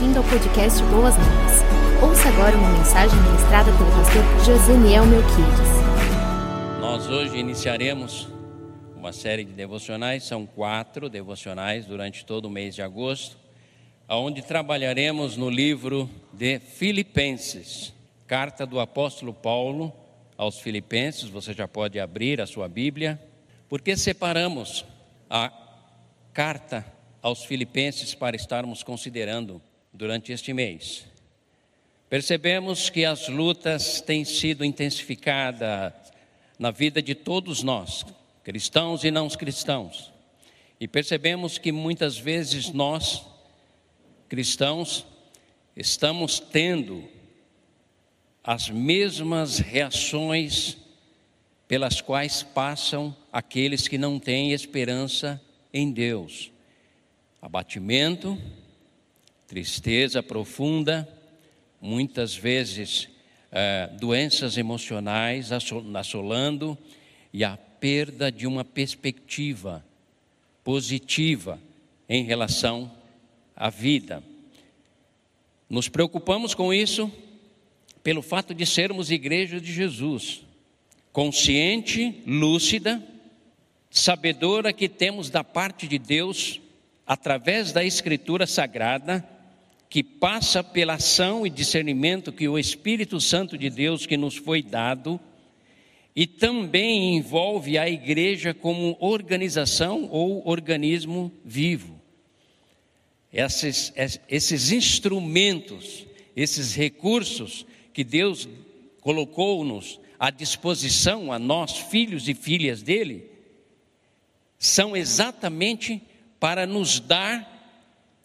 bem-vindo ao podcast Boas Novas. Ouça agora uma mensagem ministrada pelo pastor Joseniel Melquides. Nós hoje iniciaremos uma série de devocionais, são quatro devocionais durante todo o mês de agosto, onde trabalharemos no livro de Filipenses, carta do apóstolo Paulo aos Filipenses, você já pode abrir a sua Bíblia, porque separamos a carta aos Filipenses para estarmos considerando durante este mês. Percebemos que as lutas têm sido intensificadas na vida de todos nós, cristãos e não cristãos. E percebemos que muitas vezes nós, cristãos, estamos tendo as mesmas reações pelas quais passam aqueles que não têm esperança em Deus abatimento, tristeza profunda, muitas vezes é, doenças emocionais assolando e a perda de uma perspectiva positiva em relação à vida. Nos preocupamos com isso pelo fato de sermos igreja de Jesus, consciente, lúcida, sabedora que temos da parte de Deus através da Escritura Sagrada, que passa pela ação e discernimento que o Espírito Santo de Deus que nos foi dado, e também envolve a igreja como organização ou organismo vivo. Esses, esses instrumentos, esses recursos que Deus colocou-nos à disposição a nós, filhos e filhas dele, são exatamente para nos dar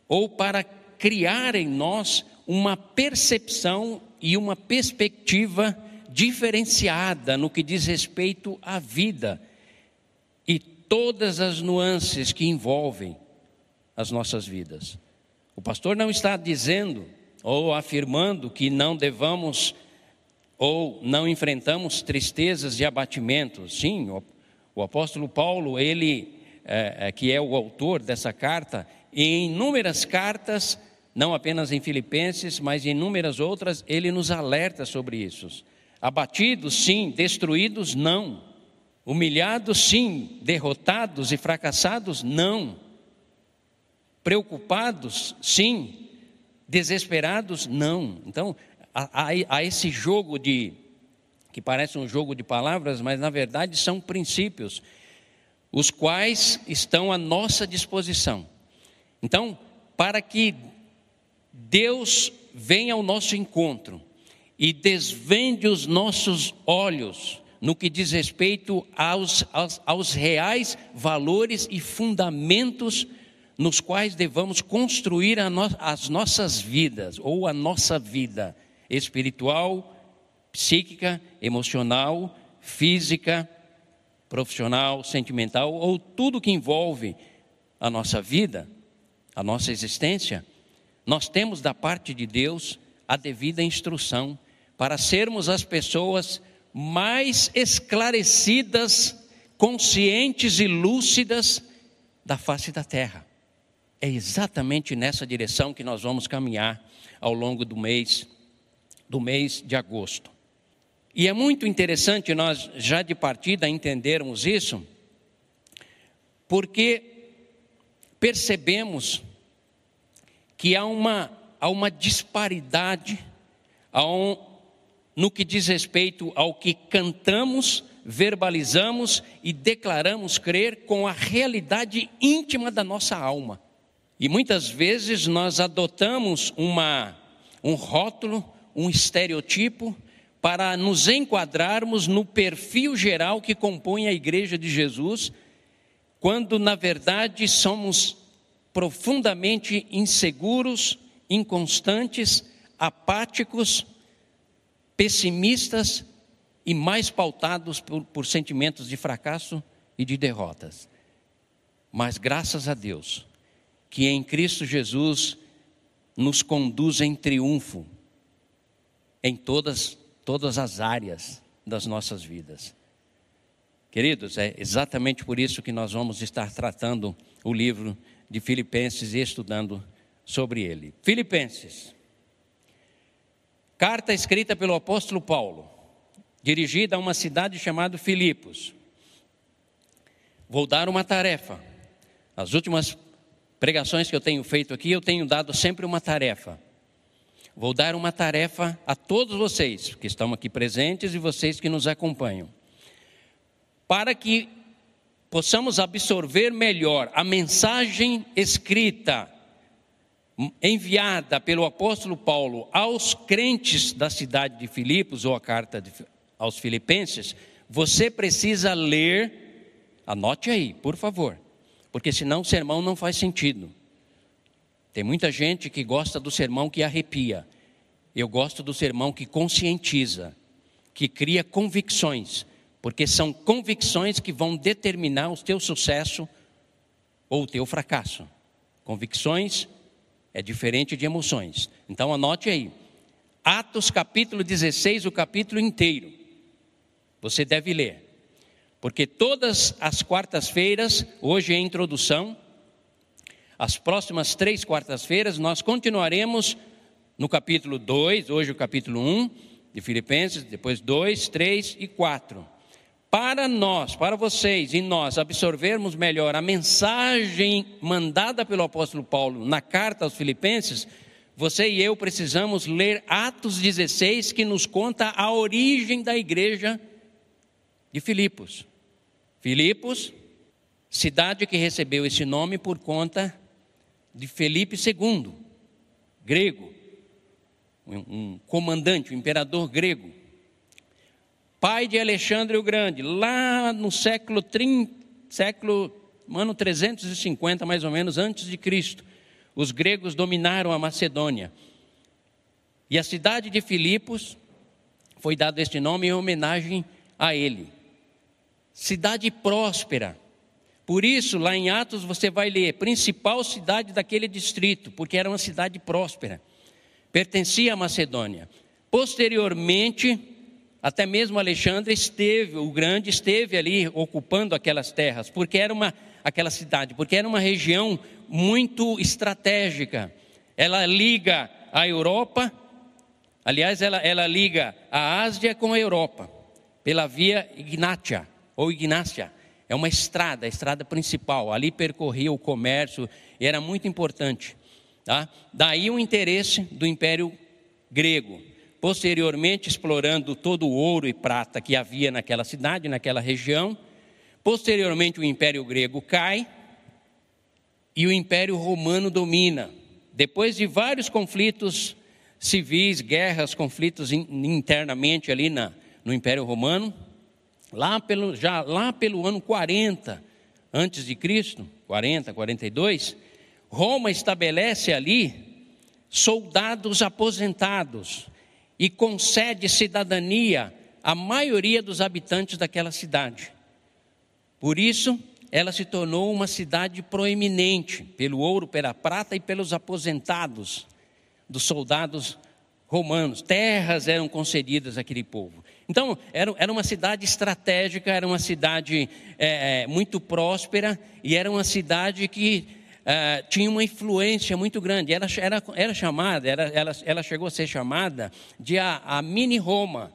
ou para criar em nós uma percepção e uma perspectiva diferenciada no que diz respeito à vida e todas as nuances que envolvem as nossas vidas. O pastor não está dizendo ou afirmando que não devamos ou não enfrentamos tristezas e abatimentos. Sim, o, apóstolo Paulo, ele é, é, que é o autor dessa carta, e em inúmeras cartas, não apenas em Filipenses, mas em inúmeras outras, ele nos alerta sobre isso. Abatidos, sim, destruídos, não. Humilhados, sim, derrotados e fracassados, não. Preocupados, sim, desesperados, não. Então, há, há esse jogo de, que parece um jogo de palavras, mas na verdade são princípios os quais estão à nossa disposição. Então, para que Deus venha ao nosso encontro e desvende os nossos olhos no que diz respeito aos, aos, aos reais valores e fundamentos nos quais devamos construir no, as nossas vidas, ou a nossa vida espiritual, psíquica, emocional, física, profissional, sentimental ou tudo que envolve a nossa vida, a nossa existência, nós temos da parte de Deus a devida instrução para sermos as pessoas mais esclarecidas, conscientes e lúcidas da face da terra. É exatamente nessa direção que nós vamos caminhar ao longo do mês do mês de agosto. E é muito interessante nós, já de partida, entendermos isso, porque percebemos que há uma, há uma disparidade um, no que diz respeito ao que cantamos, verbalizamos e declaramos crer com a realidade íntima da nossa alma. E muitas vezes nós adotamos uma, um rótulo, um estereotipo, para nos enquadrarmos no perfil geral que compõe a Igreja de Jesus, quando na verdade somos profundamente inseguros, inconstantes, apáticos, pessimistas e mais pautados por, por sentimentos de fracasso e de derrotas. Mas graças a Deus, que em Cristo Jesus nos conduz em triunfo em todas todas as áreas das nossas vidas. Queridos, é exatamente por isso que nós vamos estar tratando o livro de Filipenses e estudando sobre ele. Filipenses. Carta escrita pelo apóstolo Paulo, dirigida a uma cidade chamada Filipos. Vou dar uma tarefa. As últimas pregações que eu tenho feito aqui, eu tenho dado sempre uma tarefa. Vou dar uma tarefa a todos vocês que estão aqui presentes e vocês que nos acompanham, para que possamos absorver melhor a mensagem escrita, enviada pelo apóstolo Paulo aos crentes da cidade de Filipos, ou a carta de, aos Filipenses, você precisa ler, anote aí, por favor, porque senão o sermão não faz sentido. Tem muita gente que gosta do sermão que arrepia. Eu gosto do sermão que conscientiza, que cria convicções, porque são convicções que vão determinar o teu sucesso ou o teu fracasso. Convicções é diferente de emoções. Então anote aí. Atos capítulo 16, o capítulo inteiro. Você deve ler. Porque todas as quartas-feiras, hoje é a introdução, as próximas três quartas-feiras, nós continuaremos no capítulo 2, hoje o capítulo 1 um, de Filipenses, depois 2, 3 e 4. Para nós, para vocês e nós absorvermos melhor a mensagem mandada pelo apóstolo Paulo na carta aos Filipenses, você e eu precisamos ler Atos 16, que nos conta a origem da igreja de Filipos. Filipos, cidade que recebeu esse nome por conta de Felipe II, grego, um comandante, um imperador grego, pai de Alexandre o Grande, lá no século 30, século ano 350 mais ou menos antes de Cristo, os gregos dominaram a Macedônia. E a cidade de Filipos foi dado este nome em homenagem a ele. Cidade próspera, por isso, lá em Atos você vai ler principal cidade daquele distrito, porque era uma cidade próspera, pertencia à Macedônia. Posteriormente, até mesmo Alexandre esteve, o grande esteve ali ocupando aquelas terras, porque era uma aquela cidade, porque era uma região muito estratégica. Ela liga a Europa, aliás, ela, ela liga a Ásia com a Europa, pela via Ignátia ou Ignácia. É uma estrada, a estrada principal. Ali percorria o comércio e era muito importante. Tá? Daí o interesse do Império Grego. Posteriormente, explorando todo o ouro e prata que havia naquela cidade, naquela região. Posteriormente, o Império Grego cai e o Império Romano domina. Depois de vários conflitos civis, guerras, conflitos internamente ali na, no Império Romano, lá pelo, já lá pelo ano 40 antes de Cristo, 40, 42, Roma estabelece ali soldados aposentados e concede cidadania à maioria dos habitantes daquela cidade. Por isso, ela se tornou uma cidade proeminente pelo ouro, pela prata e pelos aposentados dos soldados romanos. Terras eram concedidas àquele povo. Então, era, era uma cidade estratégica, era uma cidade é, muito próspera e era uma cidade que é, tinha uma influência muito grande. Era, era, era chamada, era, ela, ela chegou a ser chamada de a, a mini Roma,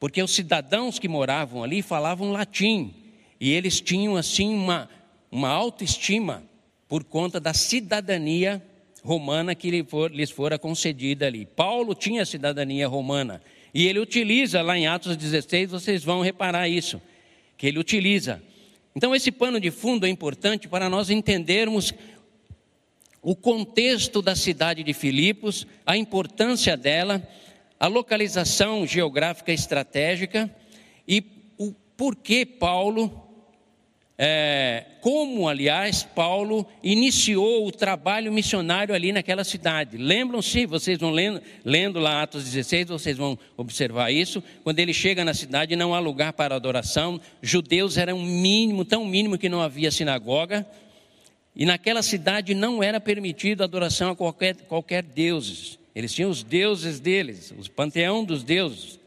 porque os cidadãos que moravam ali falavam latim e eles tinham assim uma, uma autoestima por conta da cidadania romana que lhes fora concedida ali. Paulo tinha cidadania romana e ele utiliza lá em Atos 16, vocês vão reparar isso, que ele utiliza. Então, esse pano de fundo é importante para nós entendermos o contexto da cidade de Filipos, a importância dela, a localização geográfica estratégica e o porquê Paulo é, como, aliás, Paulo iniciou o trabalho missionário ali naquela cidade. Lembram-se, vocês vão lendo, lendo lá Atos 16, vocês vão observar isso. Quando ele chega na cidade, não há lugar para adoração. Judeus eram mínimo, tão mínimo que não havia sinagoga. E naquela cidade não era permitido adoração a qualquer, qualquer deuses. Eles tinham os deuses deles, o panteão dos deuses.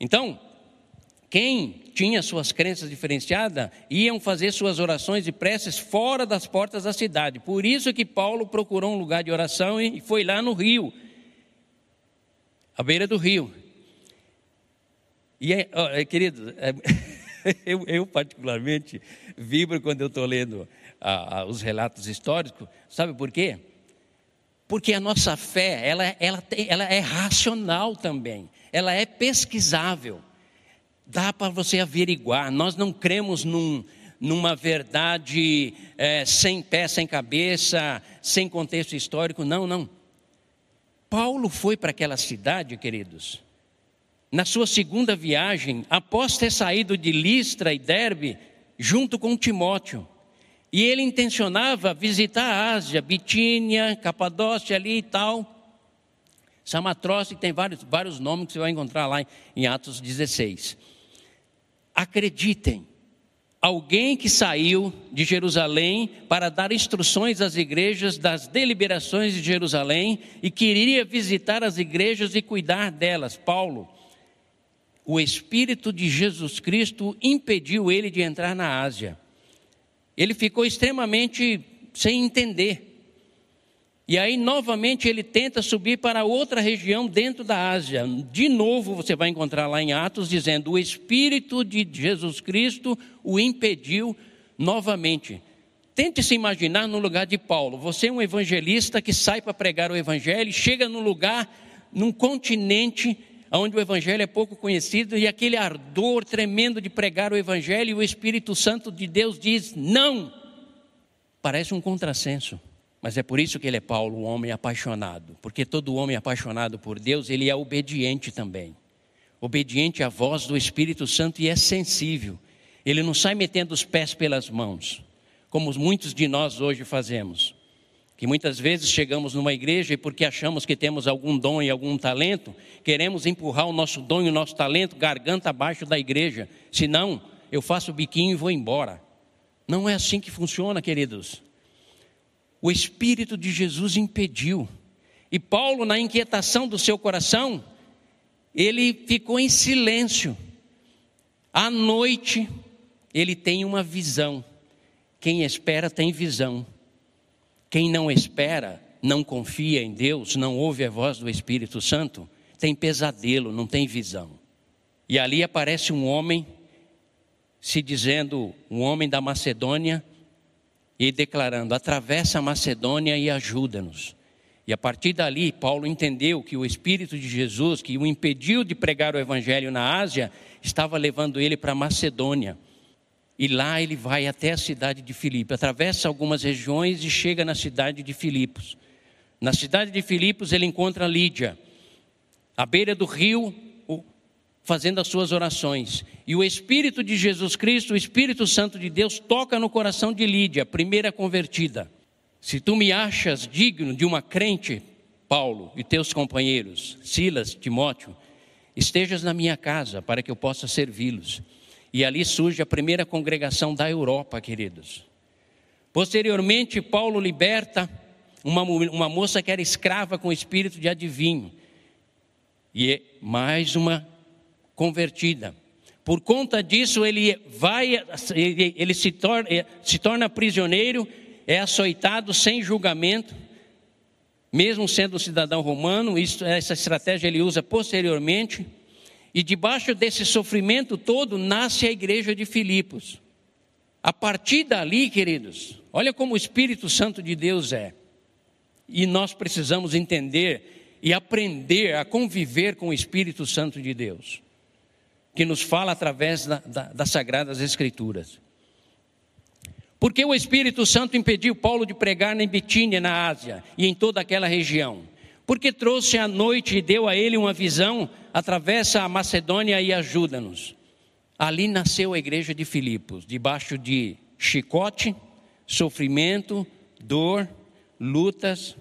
Então, Quem tinha suas crenças diferenciadas iam fazer suas orações e preces fora das portas da cidade. Por isso que Paulo procurou um lugar de oração e foi lá no rio, à beira do rio. E, é, querido, é, eu, eu, particularmente vibro quando eu estou lendo os relatos históricos. Sabe por quê? Porque a nossa fé, ela, ela, tem, ela é racional também. Ela é pesquisável. Dá para você averiguar. Nós não cremos num, numa verdade é, sem pé, sem cabeça, sem contexto histórico. Não, não. Paulo foi para aquela cidade, queridos, na sua segunda viagem, após ter saído de Listra e Derbe, junto com Timóteo. E ele intencionava visitar a Ásia, Bitínia, Capadócia ali e tal. Samatroce tem vários, vários nomes que você vai encontrar lá em Atos 16. Acreditem, alguém que saiu de Jerusalém para dar instruções às igrejas das deliberações de Jerusalém e queria visitar as igrejas e cuidar delas, Paulo o Espírito de Jesus Cristo impediu ele de entrar na Ásia. Ele ficou extremamente sem entender. E aí, novamente, ele tenta subir para outra região dentro da Ásia. De novo, você vai encontrar lá em Atos dizendo: o Espírito de Jesus Cristo o impediu novamente. Tente se imaginar no lugar de Paulo. Você é um evangelista que sai para pregar o Evangelho, chega num lugar, num continente onde o Evangelho é pouco conhecido, e aquele ardor tremendo de pregar o Evangelho, e o Espírito Santo de Deus diz: não. Parece um contrassenso, mas é por isso que ele é Paulo, um homem apaixonado, porque todo homem apaixonado por Deus, ele é obediente também. Obediente à voz do Espírito Santo e é sensível. Ele não sai metendo os pés pelas mãos, como muitos de nós hoje fazemos que muitas vezes chegamos numa igreja e porque achamos que temos algum dom e algum talento, queremos empurrar o nosso dom e o nosso talento garganta abaixo da igreja. Senão, eu faço o biquinho e vou embora. Não é assim que funciona, queridos. O Espírito de Jesus impediu. E Paulo, na inquietação do seu coração, ele ficou em silêncio. À noite, ele tem uma visão. Quem espera tem visão. Quem não espera, não confia em Deus, não ouve a voz do Espírito Santo, tem pesadelo, não tem visão. E ali aparece um homem, se dizendo um homem da Macedônia, e declarando: atravessa a Macedônia e ajuda-nos. E a partir dali, Paulo entendeu que o Espírito de Jesus, que o impediu de pregar o Evangelho na Ásia, estava levando ele para Macedônia. E lá ele vai até a cidade de Filipos, atravessa algumas regiões e chega na cidade de Filipos. Na cidade de Filipos ele encontra Lídia, à beira do rio, fazendo as suas orações. E o Espírito de Jesus Cristo, o Espírito Santo de Deus, toca no coração de Lídia, primeira convertida. Se tu me achas digno de uma crente, Paulo e teus companheiros, Silas, Timóteo, estejas na minha casa para que eu possa servi-los. E ali surge a primeira congregação da Europa, queridos. Posteriormente, Paulo liberta uma, uma moça que era escrava com espírito de adivinho. E é mais uma convertida. Por conta disso, ele vai, ele, ele se, torna, se torna prisioneiro, é açoitado sem julgamento, mesmo sendo cidadão romano. Isso, essa estratégia ele usa posteriormente. E debaixo desse sofrimento todo nasce a igreja de Filipos. A partir dali, queridos, olha como o Espírito Santo de Deus é. E nós precisamos entender e aprender a conviver com o Espírito Santo de Deus, que nos fala através da, da, das Sagradas Escrituras. Porque o Espírito Santo impediu Paulo de pregar na Bitínia, na Ásia e em toda aquela região? Porque trouxe à noite e deu a ele uma visão atravessa a Macedônia e ajuda-nos. Ali nasceu a igreja de Filipos, debaixo de chicote, sofrimento, dor, lutas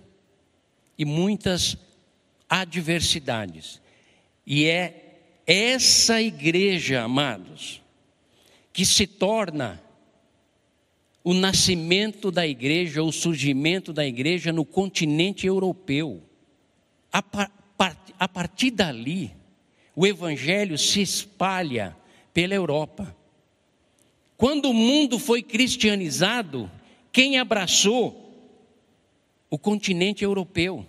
e muitas adversidades. E é essa igreja, amados, que se torna o nascimento da igreja, o surgimento da igreja no continente europeu. A, a partir dali, o Evangelho se espalha pela Europa. Quando o mundo foi cristianizado, quem abraçou o continente europeu?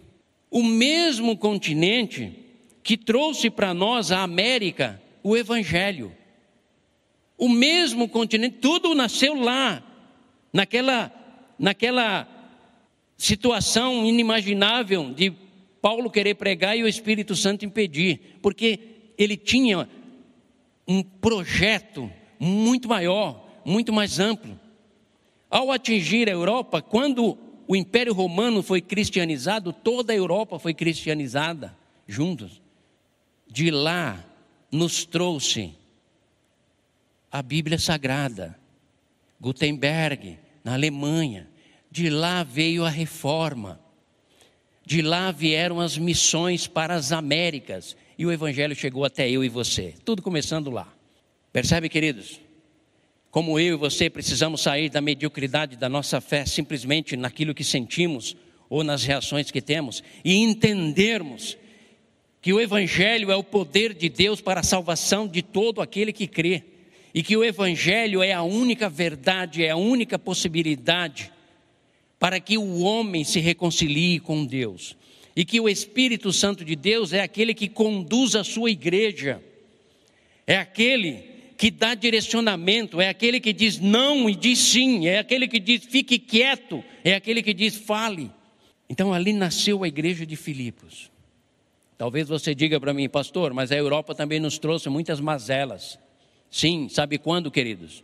O mesmo continente que trouxe para nós a América o Evangelho. O mesmo continente, tudo nasceu lá, naquela, naquela situação inimaginável de Paulo querer pregar e o Espírito Santo impedir, porque ele tinha um projeto muito maior, muito mais amplo. Ao atingir a Europa, quando o Império Romano foi cristianizado, toda a Europa foi cristianizada juntos. De lá nos trouxe a Bíblia Sagrada, Gutenberg, na Alemanha. De lá veio a reforma. De lá vieram as missões para as Américas. E o Evangelho chegou até eu e você. Tudo começando lá. Percebe, queridos? Como eu e você precisamos sair da mediocridade da nossa fé simplesmente naquilo que sentimos ou nas reações que temos e entendermos que o Evangelho é o poder de Deus para a salvação de todo aquele que crê, e que o Evangelho é a única verdade, é a única possibilidade para que o homem se reconcilie com Deus, e que o Espírito Santo de Deus é aquele que conduz a sua igreja, é aquele que dá direcionamento, é aquele que diz não e diz sim, é aquele que diz fique quieto, é aquele que diz fale. Então ali nasceu a igreja de Filipos. Talvez você diga para mim, pastor, mas a Europa também nos trouxe muitas mazelas. Sim, sabe quando, queridos?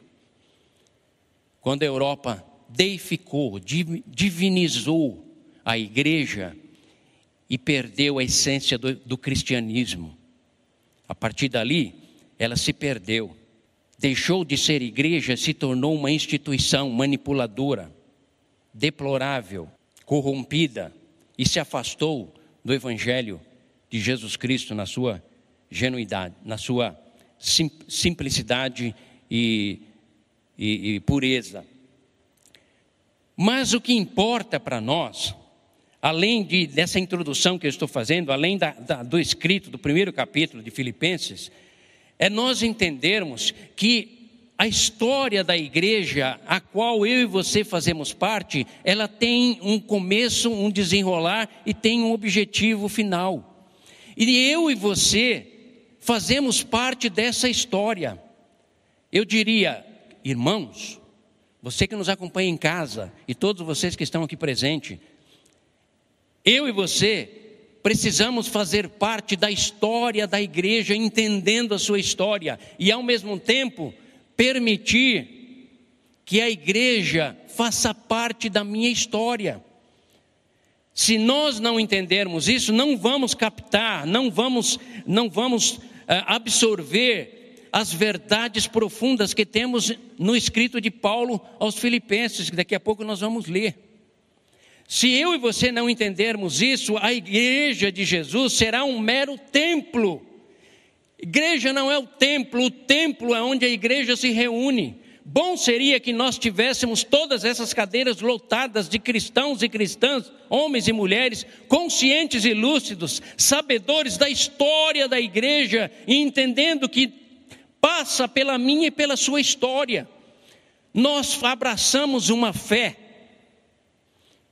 Quando a Europa deificou, divinizou a igreja e perdeu a essência do, do cristianismo. A partir dali, ela se perdeu. Deixou de ser igreja, se tornou uma instituição manipuladora, deplorável, corrompida e se afastou do evangelho de Jesus Cristo na sua genuidade, na sua sim, simplicidade e, e, e pureza. Mas o que importa para nós, além de, dessa introdução que eu estou fazendo, além da, da, do escrito do primeiro capítulo de Filipenses, é nós entendermos que a história da igreja, a qual eu e você fazemos parte, ela tem um começo, um desenrolar e tem um objetivo final. E eu e você fazemos parte dessa história. Eu diria, irmãos, você que nos acompanha em casa e todos vocês que estão aqui presentes, eu e você precisamos fazer parte da história da igreja, entendendo a sua história e ao mesmo tempo permitir que a igreja faça parte da minha história. Se nós não entendermos isso, não vamos captar, não vamos, não vamos uh, absorver as verdades profundas que temos no escrito de Paulo aos Filipenses, que daqui a pouco nós vamos ler. Se eu e você não entendermos isso, a igreja de Jesus será um mero templo. Igreja não é o templo, o templo é onde a igreja se reúne. Bom seria que nós tivéssemos todas essas cadeiras lotadas de cristãos e cristãs, homens e mulheres, conscientes e lúcidos, sabedores da história da igreja e entendendo que passa pela minha e pela sua história. Nós abraçamos uma fé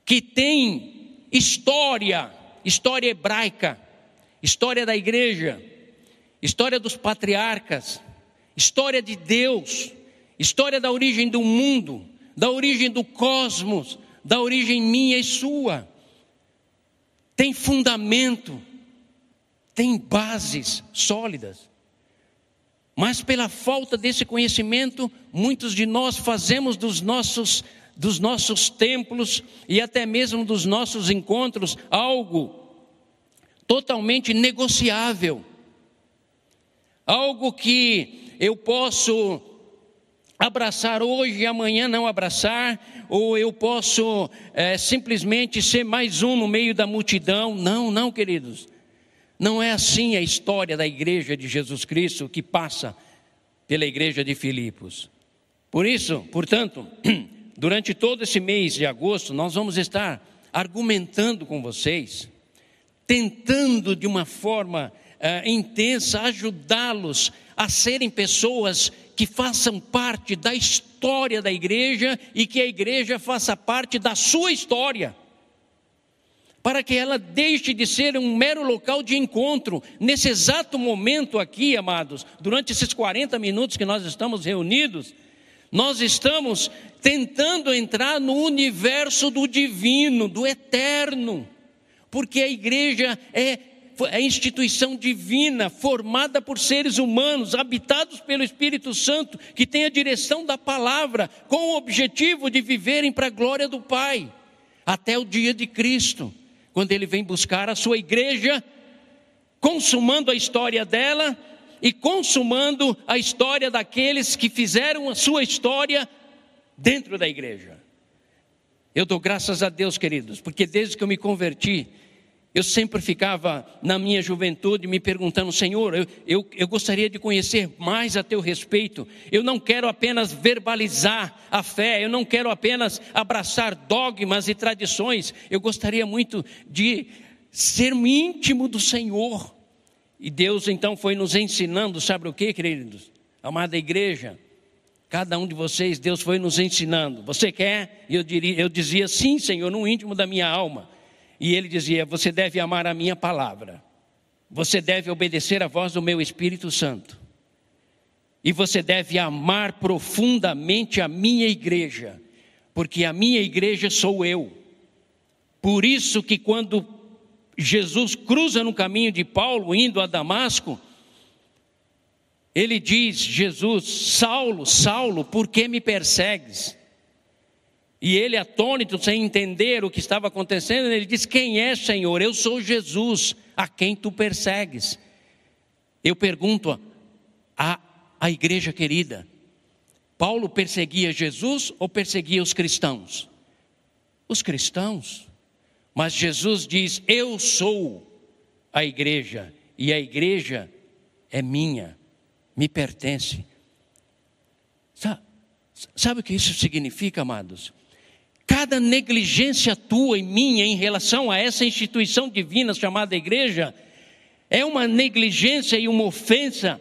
que tem história, história hebraica, história da igreja, história dos patriarcas, história de Deus História da origem do mundo, da origem do cosmos, da origem minha e sua. Tem fundamento, tem bases sólidas. Mas pela falta desse conhecimento, muitos de nós fazemos dos nossos dos nossos templos e até mesmo dos nossos encontros algo totalmente negociável. Algo que eu posso abraçar hoje e amanhã não abraçar, ou eu posso é, simplesmente ser mais um no meio da multidão. Não, não, queridos. Não é assim a história da igreja de Jesus Cristo que passa pela igreja de Filipos. Por isso, portanto, durante todo esse mês de agosto, nós vamos estar argumentando com vocês, tentando de uma forma uh, intensa ajudá-los a serem pessoas que façam parte da história da igreja e que a igreja faça parte da sua história. Para que ela deixe de ser um mero local de encontro. Nesse exato momento aqui, amados, durante esses 40 minutos que nós estamos reunidos, nós estamos tentando entrar no universo do divino, do eterno, porque a igreja é é instituição divina, formada por seres humanos, habitados pelo Espírito Santo, que tem a direção da palavra, com o objetivo de viverem para a glória do Pai, até o dia de Cristo, quando Ele vem buscar a sua igreja, consumando a história dela e consumando a história daqueles que fizeram a sua história dentro da igreja. Eu dou graças a Deus, queridos, porque desde que eu me converti, eu sempre ficava na minha juventude me perguntando, Senhor, eu, eu, eu, gostaria de conhecer mais a teu respeito. Eu não quero apenas verbalizar a fé, eu não quero apenas abraçar dogmas e tradições. Eu gostaria muito de ser íntimo do Senhor. E Deus então foi nos ensinando, sabe o que, queridos? Amada igreja, cada um de vocês, Deus foi nos ensinando. Você quer? Eu, diria, eu dizia sim, Senhor, no íntimo da minha alma. E ele dizia: Você deve amar a minha palavra, você deve obedecer à voz do meu Espírito Santo, e você deve amar profundamente a minha igreja, porque a minha igreja sou eu. Por isso que quando Jesus cruza no caminho de Paulo, indo a Damasco, ele diz: Jesus, Saulo, Saulo, por que me persegues? E ele, atônito, sem entender o que estava acontecendo, ele diz: Quem é, Senhor? Eu sou Jesus, a quem tu persegues. Eu pergunto à, à igreja querida: Paulo perseguia Jesus ou perseguia os cristãos? Os cristãos. Mas Jesus diz: Eu sou a igreja, e a igreja é minha, me pertence. Sabe, sabe o que isso significa, amados? Cada negligência tua e minha em relação a essa instituição divina chamada igreja é uma negligência e uma ofensa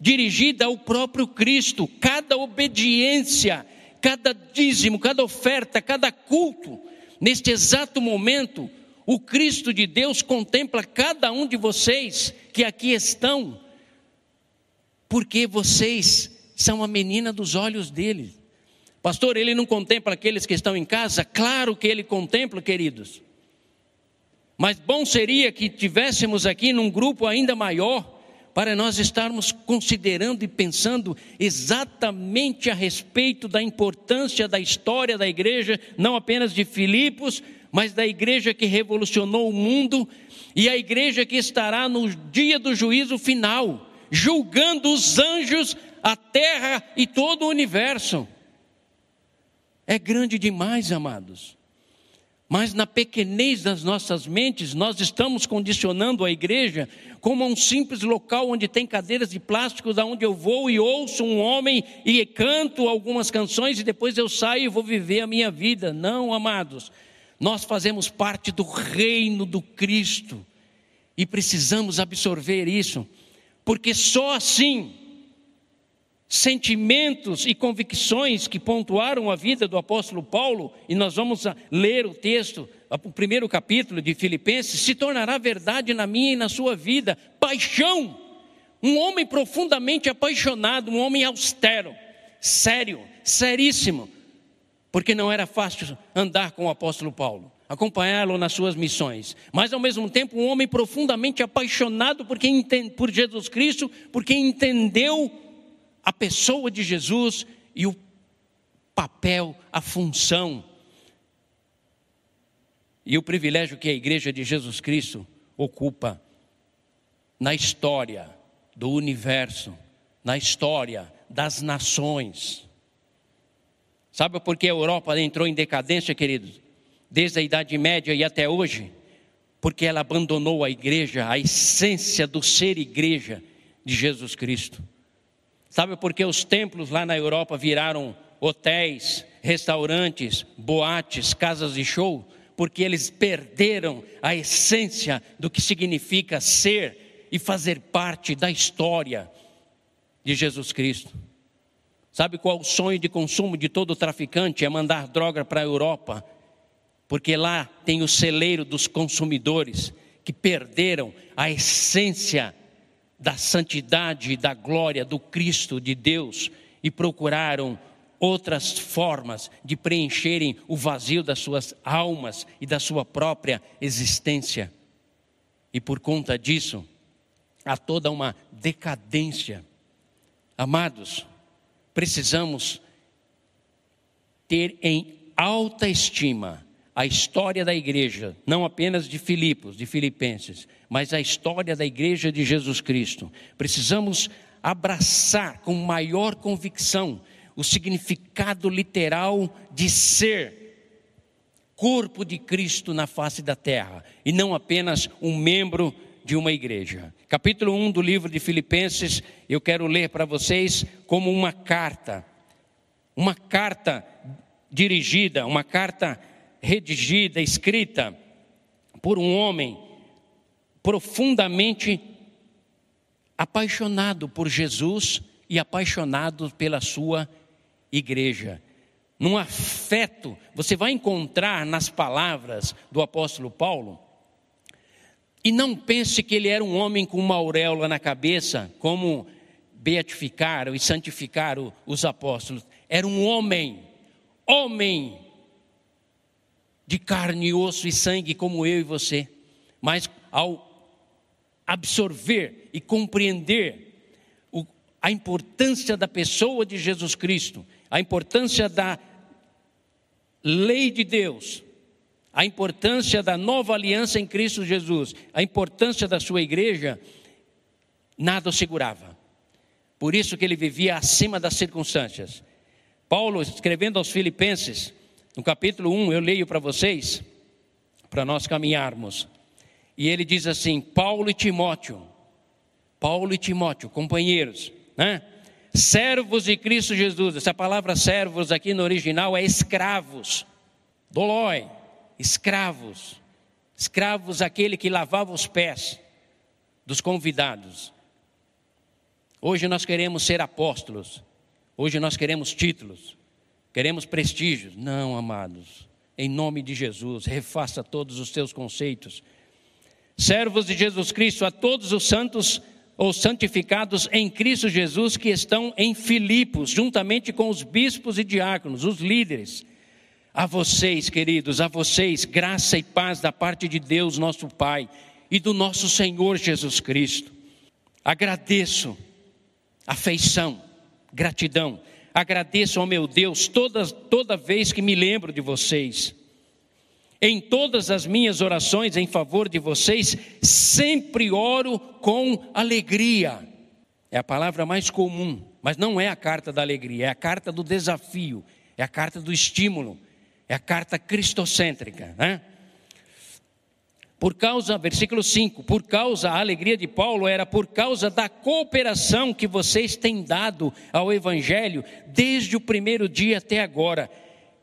dirigida ao próprio Cristo. Cada obediência, cada dízimo, cada oferta, cada culto, neste exato momento, o Cristo de Deus contempla cada um de vocês que aqui estão, porque vocês são a menina dos olhos dele. Pastor, ele não contempla aqueles que estão em casa? Claro que ele contempla, queridos. Mas bom seria que tivéssemos aqui num grupo ainda maior, para nós estarmos considerando e pensando exatamente a respeito da importância da história da igreja, não apenas de Filipos, mas da igreja que revolucionou o mundo e a igreja que estará no dia do juízo final, julgando os anjos, a terra e todo o universo é grande demais, amados. Mas na pequenez das nossas mentes, nós estamos condicionando a igreja como um simples local onde tem cadeiras de plástico, da onde eu vou e ouço um homem e canto algumas canções e depois eu saio e vou viver a minha vida. Não, amados. Nós fazemos parte do reino do Cristo e precisamos absorver isso, porque só assim sentimentos e convicções que pontuaram a vida do apóstolo Paulo, e nós vamos ler o texto, o primeiro capítulo de Filipenses, se tornará verdade na minha e na sua vida. Paixão, um homem profundamente apaixonado, um homem austero, sério, seríssimo, porque não era fácil andar com o apóstolo Paulo. Acompanhá-lo nas suas missões, mas ao mesmo tempo um homem profundamente apaixonado por, quem, por Jesus Cristo, porque entendeu a pessoa de Jesus e o papel, a função e o privilégio que a igreja de Jesus Cristo ocupa na história do universo, na história das nações. Sabe por que a Europa entrou em decadência, queridos? Desde a Idade Média e até hoje? Porque ela abandonou a igreja, a essência do ser igreja de Jesus Cristo. Sabe por que os templos lá na Europa viraram hotéis, restaurantes, boates, casas de show? Porque eles perderam a essência do que significa ser e fazer parte da história de Jesus Cristo. Sabe qual o sonho de consumo de todo traficante? É mandar droga para a Europa, porque lá tem o celeiro dos consumidores que perderam a essência da santidade e da glória do Cristo de Deus e procuraram outras formas de preencherem o vazio das suas almas e da sua própria existência. E por conta disso, há toda uma decadência. Amados, precisamos ter em alta estima a história da igreja, não apenas de Filipos, de Filipenses, mas a história da igreja de Jesus Cristo. Precisamos abraçar com maior convicção o significado literal de ser corpo de Cristo na face da terra e não apenas um membro de uma igreja. Capítulo 1 do livro de Filipenses, eu quero ler para vocês como uma carta. Uma carta dirigida, uma carta redigida, escrita por um homem profundamente apaixonado por Jesus e apaixonado pela sua igreja. Num afeto, você vai encontrar nas palavras do apóstolo Paulo, e não pense que ele era um homem com uma auréola na cabeça, como beatificaram e santificaram os apóstolos. Era um homem, homem de carne, osso e sangue, como eu e você. Mas ao absorver e compreender o, a importância da pessoa de Jesus Cristo, a importância da lei de Deus, a importância da nova aliança em Cristo Jesus, a importância da sua igreja, nada o segurava. Por isso que ele vivia acima das circunstâncias. Paulo, escrevendo aos Filipenses, no capítulo 1, eu leio para vocês, para nós caminharmos. E ele diz assim: Paulo e Timóteo, Paulo e Timóteo, companheiros, né? Servos de Cristo Jesus. Essa palavra servos aqui no original é escravos. Dolói, escravos. Escravos, aquele que lavava os pés dos convidados. Hoje nós queremos ser apóstolos. Hoje nós queremos títulos. Queremos prestígios. Não, amados. Em nome de Jesus, refaça todos os teus conceitos. Servos de Jesus Cristo, a todos os santos ou santificados em Cristo Jesus que estão em Filipos, juntamente com os bispos e diáconos, os líderes. A vocês, queridos, a vocês, graça e paz da parte de Deus, nosso Pai, e do nosso Senhor Jesus Cristo. Agradeço afeição, gratidão. Agradeço ao meu Deus toda, toda vez que me lembro de vocês em todas as minhas orações em favor de vocês, sempre oro com alegria. É a palavra mais comum, mas não é a carta da alegria, é a carta do desafio, é a carta do estímulo, é a carta cristocêntrica, né? Por causa, versículo 5, por causa, a alegria de Paulo era por causa da cooperação que vocês têm dado ao Evangelho desde o primeiro dia até agora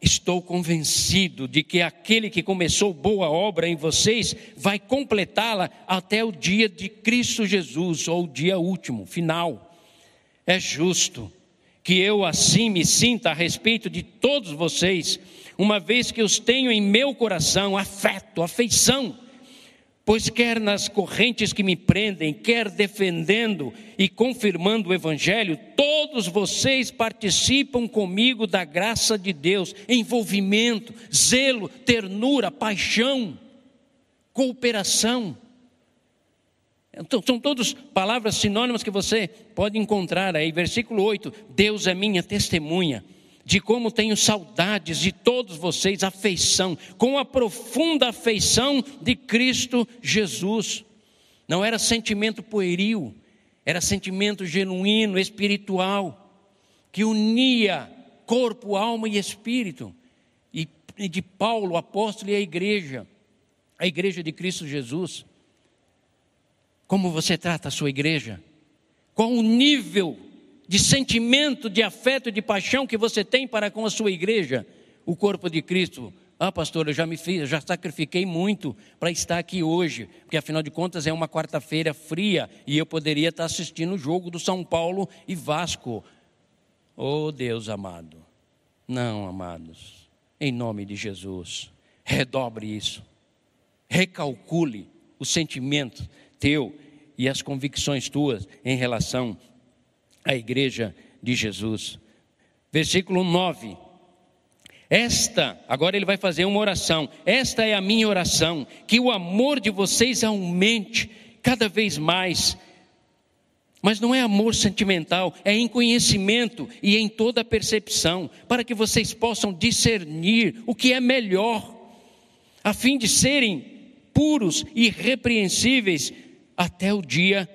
estou convencido de que aquele que começou boa obra em vocês vai completá-la até o dia de Cristo Jesus, ou o dia último, final. É justo que eu assim me sinta a respeito de todos vocês, uma vez que os tenho em meu coração afeto, afeição Pois quer nas correntes que me prendem, quer defendendo e confirmando o Evangelho, todos vocês participam comigo da graça de Deus, envolvimento, zelo, ternura, paixão, cooperação. Então, são todas palavras sinônimas que você pode encontrar aí. Versículo 8: Deus é minha testemunha de como tenho saudades de todos vocês, afeição, com a profunda afeição de Cristo Jesus. Não era sentimento pueril, era sentimento genuíno, espiritual, que unia corpo, alma e espírito. E de Paulo, apóstolo e a igreja, a igreja de Cristo Jesus. Como você trata a sua igreja? Qual o nível de sentimento, de afeto, de paixão que você tem para com a sua igreja, o corpo de Cristo, Ah, pastor, eu já me fiz, já sacrifiquei muito para estar aqui hoje, porque afinal de contas é uma quarta-feira fria e eu poderia estar assistindo o jogo do São Paulo e Vasco. Oh, Deus amado. Não, amados. Em nome de Jesus, redobre isso. Recalcule o sentimento teu e as convicções tuas em relação à igreja de Jesus. Versículo 9 esta, agora ele vai fazer uma oração. Esta é a minha oração, que o amor de vocês aumente cada vez mais. Mas não é amor sentimental, é em conhecimento e em toda percepção, para que vocês possam discernir o que é melhor, a fim de serem puros e irrepreensíveis até o dia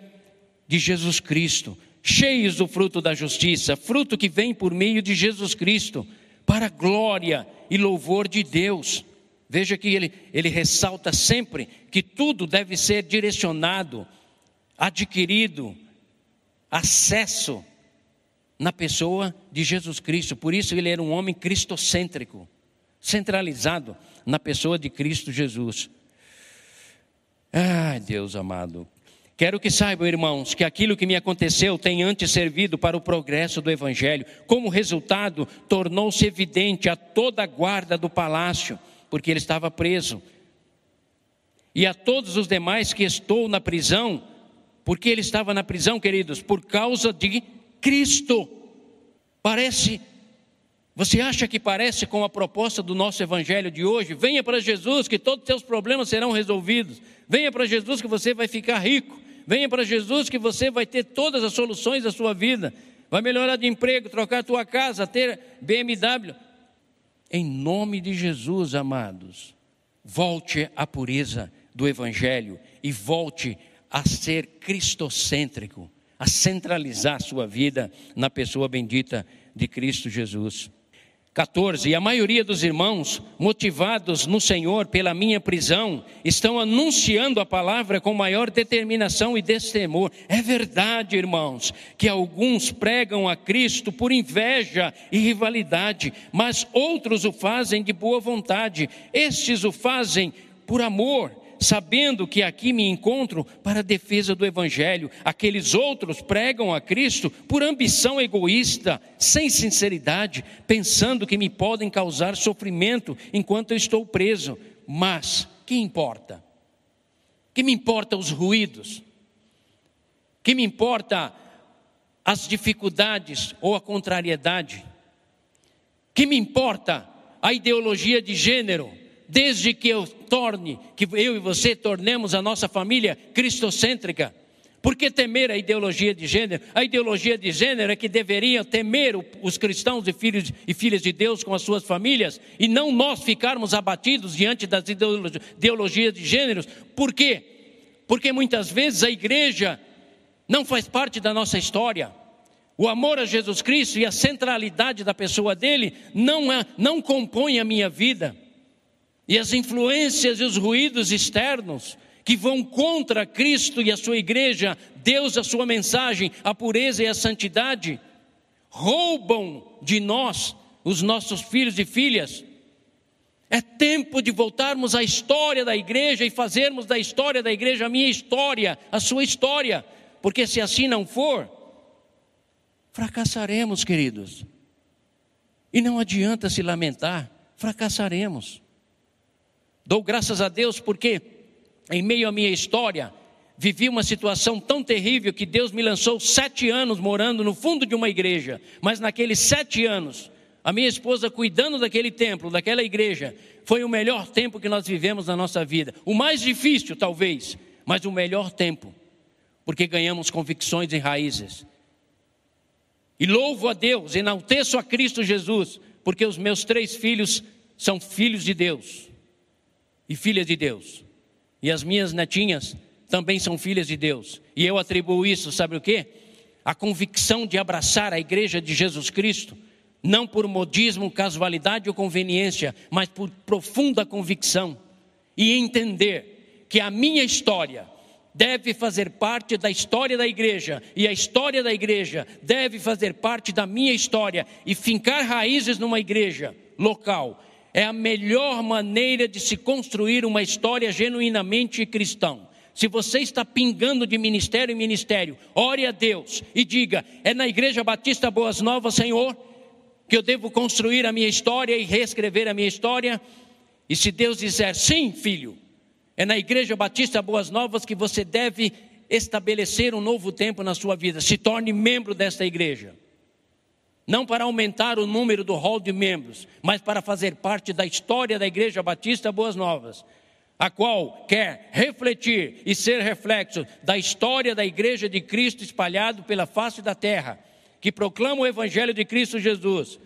de Jesus Cristo, cheios do fruto da justiça, fruto que vem por meio de Jesus Cristo para glória e louvor de Deus. Veja que ele, ele ressalta sempre que tudo deve ser direcionado, adquirido, acesso na pessoa de Jesus Cristo. Por isso ele era um homem cristocêntrico, centralizado na pessoa de Cristo Jesus. Ah, Deus amado, Quero que saibam, irmãos, que aquilo que me aconteceu tem antes servido para o progresso do Evangelho. Como resultado, tornou-se evidente a toda a guarda do palácio, porque ele estava preso, e a todos os demais que estou na prisão, porque ele estava na prisão, queridos, por causa de Cristo. Parece, você acha que parece com a proposta do nosso Evangelho de hoje? Venha para Jesus, que todos os seus problemas serão resolvidos. Venha para Jesus, que você vai ficar rico. Venha para Jesus que você vai ter todas as soluções da sua vida. Vai melhorar de emprego, trocar a tua casa, ter BMW. Em nome de Jesus, amados, volte à pureza do Evangelho e volte a ser cristocêntrico, a centralizar sua vida na pessoa bendita de Cristo Jesus. 14. E a maioria dos irmãos, motivados no Senhor pela minha prisão, estão anunciando a palavra com maior determinação e destemor. É verdade, irmãos, que alguns pregam a Cristo por inveja e rivalidade, mas outros o fazem de boa vontade. Estes o fazem por amor sabendo que aqui me encontro para a defesa do Evangelho. Aqueles outros pregam a Cristo por ambição egoísta, sem sinceridade, pensando que me podem causar sofrimento enquanto eu estou preso. Mas, que importa? Que me importa os ruídos? Que me importa as dificuldades ou a contrariedade? Que me importa a ideologia de gênero? Desde que eu torne, que eu e você tornemos a nossa família cristocêntrica. Por que temer a ideologia de gênero? A ideologia de gênero é que deveriam temer os cristãos e filhos e filhas de Deus com as suas famílias e não nós ficarmos abatidos diante das ideologias de gêneros. Por quê? Porque muitas vezes a igreja não faz parte da nossa história. O amor a Jesus Cristo e a centralidade da pessoa dele não, é, não compõe a minha vida. E as influências e os ruídos externos que vão contra Cristo e a sua igreja, Deus, a sua mensagem, a pureza e a santidade, roubam de nós, os nossos filhos e filhas. É tempo de voltarmos à história da igreja e fazermos da história da igreja a minha história, a sua história, porque se assim não for, fracassaremos, queridos. E não adianta se lamentar, fracassaremos. Dou graças a Deus porque, em meio à minha história, vivi uma situação tão terrível que Deus me lançou sete anos morando no fundo de uma igreja. Mas naqueles sete anos, a minha esposa cuidando daquele templo, daquela igreja, foi o melhor tempo que nós vivemos na nossa vida. O mais difícil, talvez, mas o melhor tempo, porque ganhamos convicções e raízes. E louvo a Deus, enalteço a Cristo Jesus, porque os meus três filhos são filhos de Deus e filhas de Deus. E as minhas netinhas também são filhas de Deus. E eu atribuo isso, sabe o quê? A convicção de abraçar a igreja de Jesus Cristo, não por modismo, casualidade ou conveniência, mas por profunda convicção e entender que a minha história deve fazer parte da história da igreja, e a história da igreja deve fazer parte da minha história, e fincar raízes numa igreja local é a melhor maneira de se construir uma história genuinamente cristã. Se você está pingando de ministério em ministério, ore a Deus e diga: é na Igreja Batista Boas Novas, Senhor, que eu devo construir a minha história e reescrever a minha história? E se Deus disser sim, filho, é na Igreja Batista Boas Novas que você deve estabelecer um novo tempo na sua vida. Se torne membro desta igreja. Não para aumentar o número do hall de membros, mas para fazer parte da história da Igreja Batista Boas Novas, a qual quer refletir e ser reflexo da história da Igreja de Cristo espalhado pela face da terra, que proclama o Evangelho de Cristo Jesus,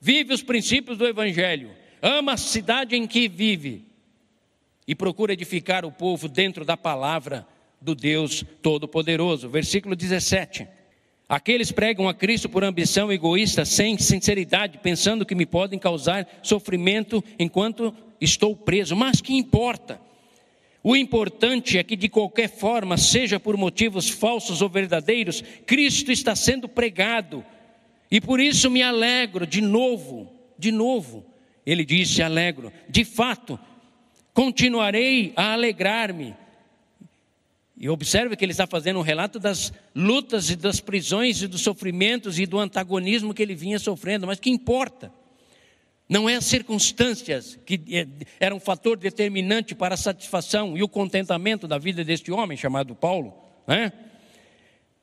vive os princípios do Evangelho, ama a cidade em que vive e procura edificar o povo dentro da palavra do Deus Todo-Poderoso. Versículo 17. Aqueles pregam a Cristo por ambição egoísta, sem sinceridade, pensando que me podem causar sofrimento enquanto estou preso. Mas que importa? O importante é que, de qualquer forma, seja por motivos falsos ou verdadeiros, Cristo está sendo pregado. E por isso me alegro, de novo, de novo. Ele disse: alegro. De fato, continuarei a alegrar-me e observe que ele está fazendo um relato das lutas e das prisões e dos sofrimentos e do antagonismo que ele vinha sofrendo, mas que importa? Não é as circunstâncias que eh, eram um fator determinante para a satisfação e o contentamento da vida deste homem chamado Paulo, né?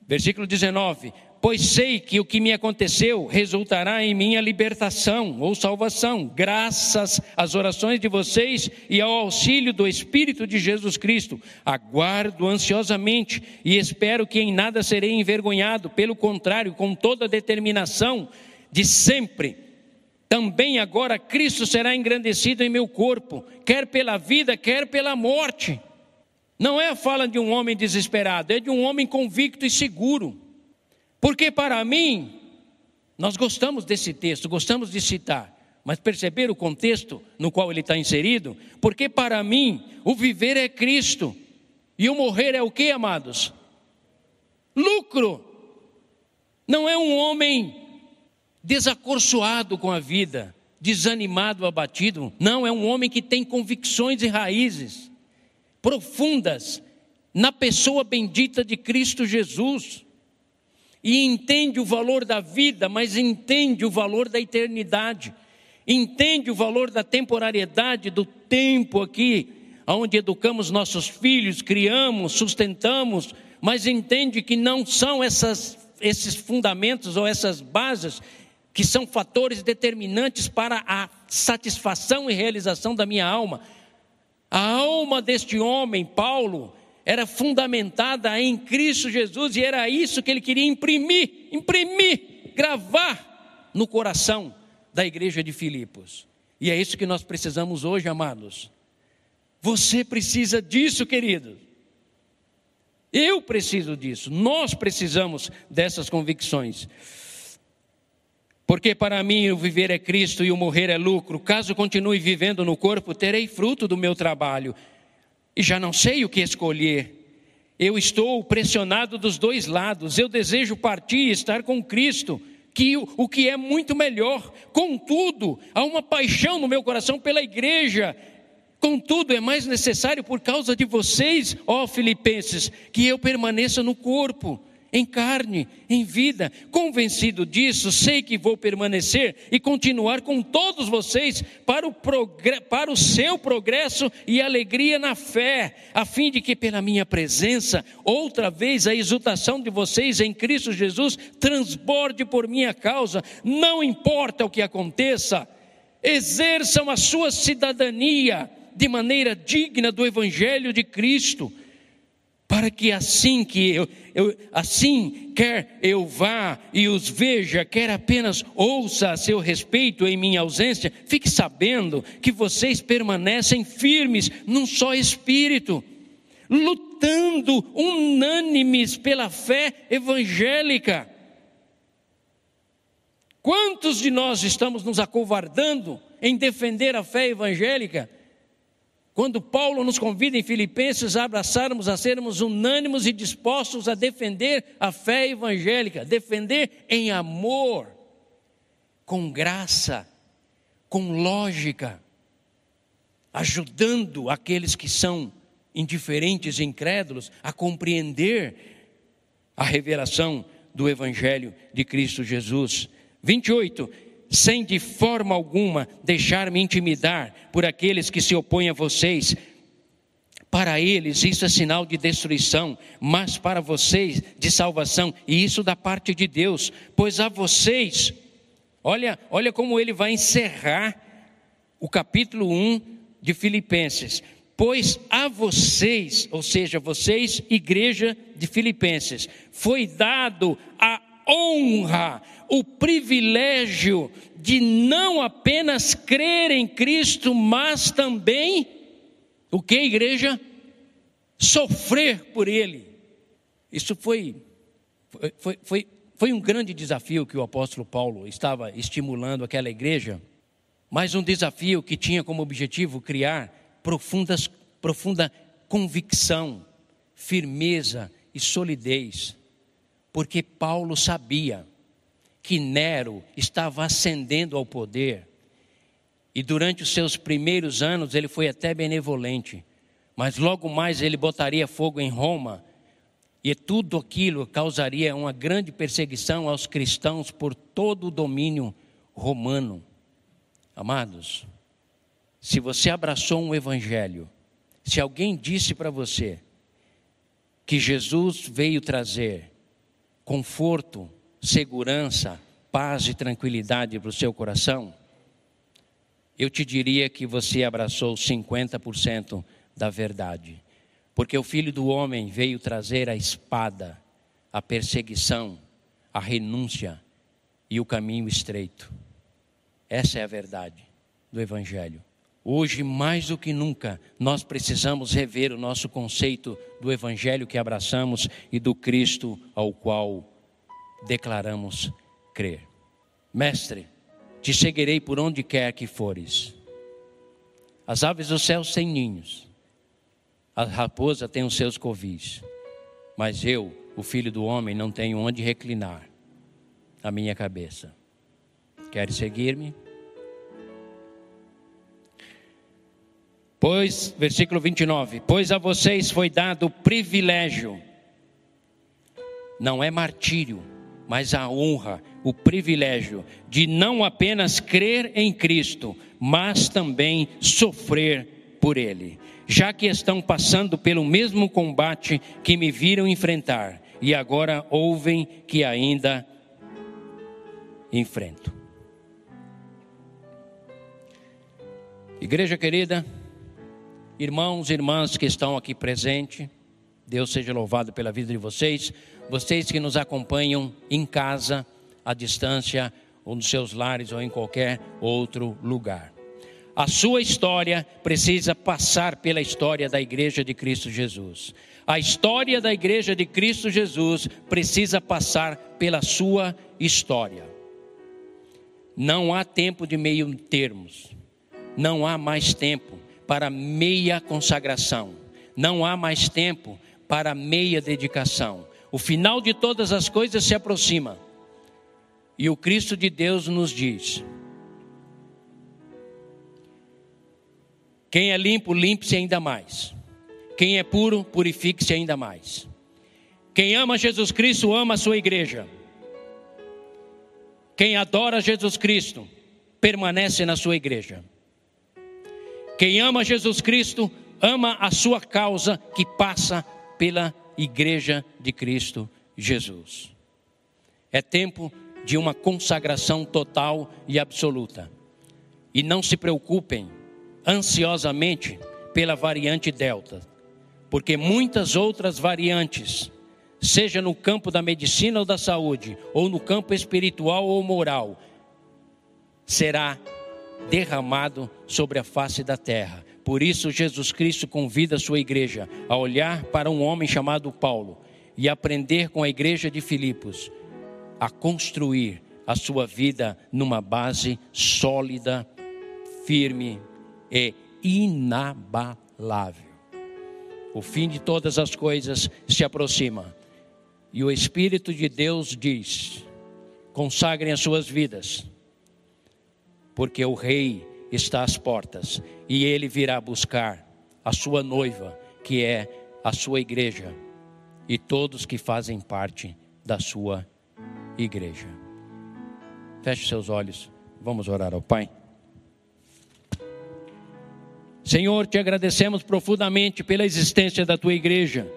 Versículo 19: pois sei que o que me aconteceu resultará em minha libertação ou salvação, graças às orações de vocês e ao auxílio do Espírito de Jesus Cristo. Aguardo ansiosamente e espero que em nada serei envergonhado, pelo contrário, com toda a determinação de sempre. Também agora Cristo será engrandecido em meu corpo, quer pela vida, quer pela morte. Não é a fala de um homem desesperado, é de um homem convicto e seguro. Porque para mim, nós gostamos desse texto, gostamos de citar, mas perceber o contexto no qual ele está inserido? Porque para mim, o viver é Cristo e o morrer é o que, amados? Lucro. Não é um homem desacorçoado com a vida, desanimado, abatido. Não, é um homem que tem convicções e raízes profundas na pessoa bendita de Cristo Jesus e entende o valor da vida, mas entende o valor da eternidade, entende o valor da temporariedade do tempo aqui, onde educamos nossos filhos, criamos, sustentamos, mas entende que não são essas, esses fundamentos ou essas bases que são fatores determinantes para a satisfação e realização da minha alma. A alma deste homem, Paulo, era fundamentada em Cristo Jesus e era isso que ele queria imprimir, imprimir, gravar no coração da igreja de Filipos. E é isso que nós precisamos hoje, amados. Você precisa disso, querido. Eu preciso disso. Nós precisamos dessas convicções. Porque para mim o viver é Cristo e o morrer é lucro. Caso continue vivendo no corpo, terei fruto do meu trabalho e já não sei o que escolher. Eu estou pressionado dos dois lados. Eu desejo partir e estar com Cristo, que o que é muito melhor. Contudo, há uma paixão no meu coração pela igreja. Contudo, é mais necessário por causa de vocês, ó Filipenses, que eu permaneça no corpo em carne, em vida. Convencido disso, sei que vou permanecer e continuar com todos vocês para o, para o seu progresso e alegria na fé, a fim de que pela minha presença, outra vez a exultação de vocês em Cristo Jesus transborde por minha causa, não importa o que aconteça, exerçam a sua cidadania de maneira digna do Evangelho de Cristo para que assim que eu, eu, assim quer eu vá e os veja, quer apenas ouça a seu respeito em minha ausência, fique sabendo que vocês permanecem firmes num só espírito, lutando unânimes pela fé evangélica. Quantos de nós estamos nos acovardando em defender a fé evangélica? Quando Paulo nos convida em Filipenses a abraçarmos, a sermos unânimos e dispostos a defender a fé evangélica, defender em amor, com graça, com lógica, ajudando aqueles que são indiferentes e incrédulos a compreender a revelação do Evangelho de Cristo Jesus. 28. Sem de forma alguma deixar-me intimidar por aqueles que se opõem a vocês. Para eles isso é sinal de destruição, mas para vocês de salvação, e isso da parte de Deus, pois a vocês, olha, olha como ele vai encerrar o capítulo 1 de Filipenses. Pois a vocês, ou seja, vocês, igreja de Filipenses, foi dado a honra, o privilégio de não apenas crer em Cristo, mas também, o que, igreja? Sofrer por Ele. Isso foi, foi, foi, foi um grande desafio que o apóstolo Paulo estava estimulando aquela igreja mas um desafio que tinha como objetivo criar profundas, profunda convicção, firmeza e solidez, porque Paulo sabia que Nero estava ascendendo ao poder e durante os seus primeiros anos ele foi até benevolente, mas logo mais ele botaria fogo em Roma e tudo aquilo causaria uma grande perseguição aos cristãos por todo o domínio romano. Amados, se você abraçou um evangelho, se alguém disse para você que Jesus veio trazer conforto, segurança, paz e tranquilidade para o seu coração, eu te diria que você abraçou 50% da verdade. Porque o Filho do Homem veio trazer a espada, a perseguição, a renúncia e o caminho estreito. Essa é a verdade do Evangelho. Hoje, mais do que nunca, nós precisamos rever o nosso conceito do Evangelho que abraçamos e do Cristo ao qual declaramos crer. Mestre, te seguirei por onde quer que fores. As aves do céu têm ninhos, a raposa tem os seus covis, mas eu, o filho do homem, não tenho onde reclinar a minha cabeça. Queres seguir-me? Pois, versículo 29, pois a vocês foi dado o privilégio, não é martírio, mas a honra, o privilégio de não apenas crer em Cristo, mas também sofrer por Ele, já que estão passando pelo mesmo combate que me viram enfrentar e agora ouvem que ainda enfrento. Igreja querida, Irmãos e irmãs que estão aqui presentes, Deus seja louvado pela vida de vocês. Vocês que nos acompanham em casa, à distância, ou nos seus lares, ou em qualquer outro lugar. A sua história precisa passar pela história da Igreja de Cristo Jesus. A história da Igreja de Cristo Jesus precisa passar pela sua história. Não há tempo de meio termos. Não há mais tempo para meia consagração. Não há mais tempo para meia dedicação. O final de todas as coisas se aproxima. E o Cristo de Deus nos diz: Quem é limpo, limpe-se ainda mais. Quem é puro, purifique-se ainda mais. Quem ama Jesus Cristo, ama a sua igreja. Quem adora Jesus Cristo, permanece na sua igreja. Quem ama Jesus Cristo, ama a sua causa que passa pela igreja de Cristo Jesus. É tempo de uma consagração total e absoluta. E não se preocupem ansiosamente pela variante Delta, porque muitas outras variantes, seja no campo da medicina ou da saúde, ou no campo espiritual ou moral, será derramado sobre a face da terra. Por isso, Jesus Cristo convida a sua igreja a olhar para um homem chamado Paulo e aprender com a igreja de Filipos a construir a sua vida numa base sólida, firme e inabalável. O fim de todas as coisas se aproxima e o Espírito de Deus diz: consagrem as suas vidas porque o rei está às portas e ele virá buscar a sua noiva, que é a sua igreja, e todos que fazem parte da sua igreja. Feche seus olhos, vamos orar ao Pai. Senhor, te agradecemos profundamente pela existência da tua igreja.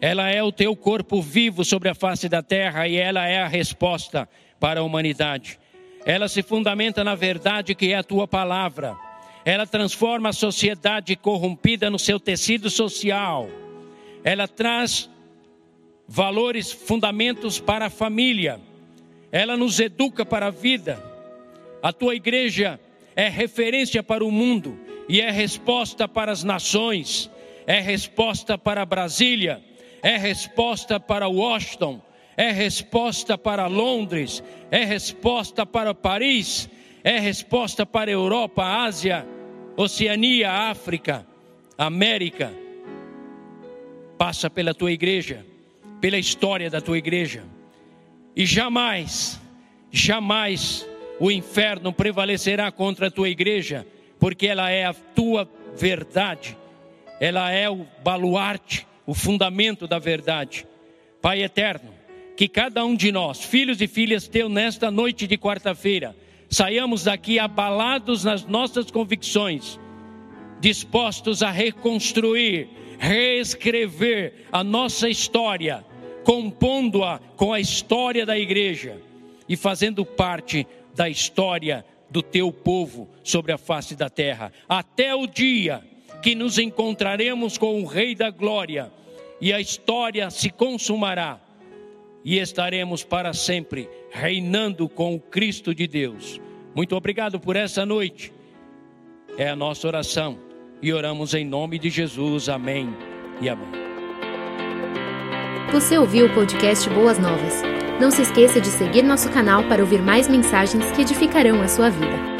Ela é o teu corpo vivo sobre a face da terra e ela é a resposta para a humanidade. Ela se fundamenta na verdade que é a tua palavra. Ela transforma a sociedade corrompida no seu tecido social. Ela traz valores, fundamentos para a família. Ela nos educa para a vida. A tua igreja é referência para o mundo e é resposta para as nações, é resposta para Brasília, é resposta para Washington, é resposta para Londres, é resposta para Paris, é resposta para Europa, Ásia, Oceania, África, América. Passa pela tua igreja, pela história da tua igreja. E jamais, jamais o inferno prevalecerá contra a tua igreja, porque ela é a tua verdade, ela é o baluarte, o fundamento da verdade. Pai eterno, que cada um de nós, filhos e filhas teu, nesta noite de quarta-feira, saiamos daqui abalados nas nossas convicções, dispostos a reconstruir, reescrever a nossa história, compondo-a com a história da igreja e fazendo parte da história do teu povo sobre a face da terra, até o dia que nos encontraremos com o Rei da Glória e a história se consumará e estaremos para sempre reinando com o Cristo de Deus. Muito obrigado por essa noite. É a nossa oração e oramos em nome de Jesus. Amém e amém. Você ouviu o podcast Boas Novas? Não se esqueça de seguir nosso canal para ouvir mais mensagens que edificarão a sua vida.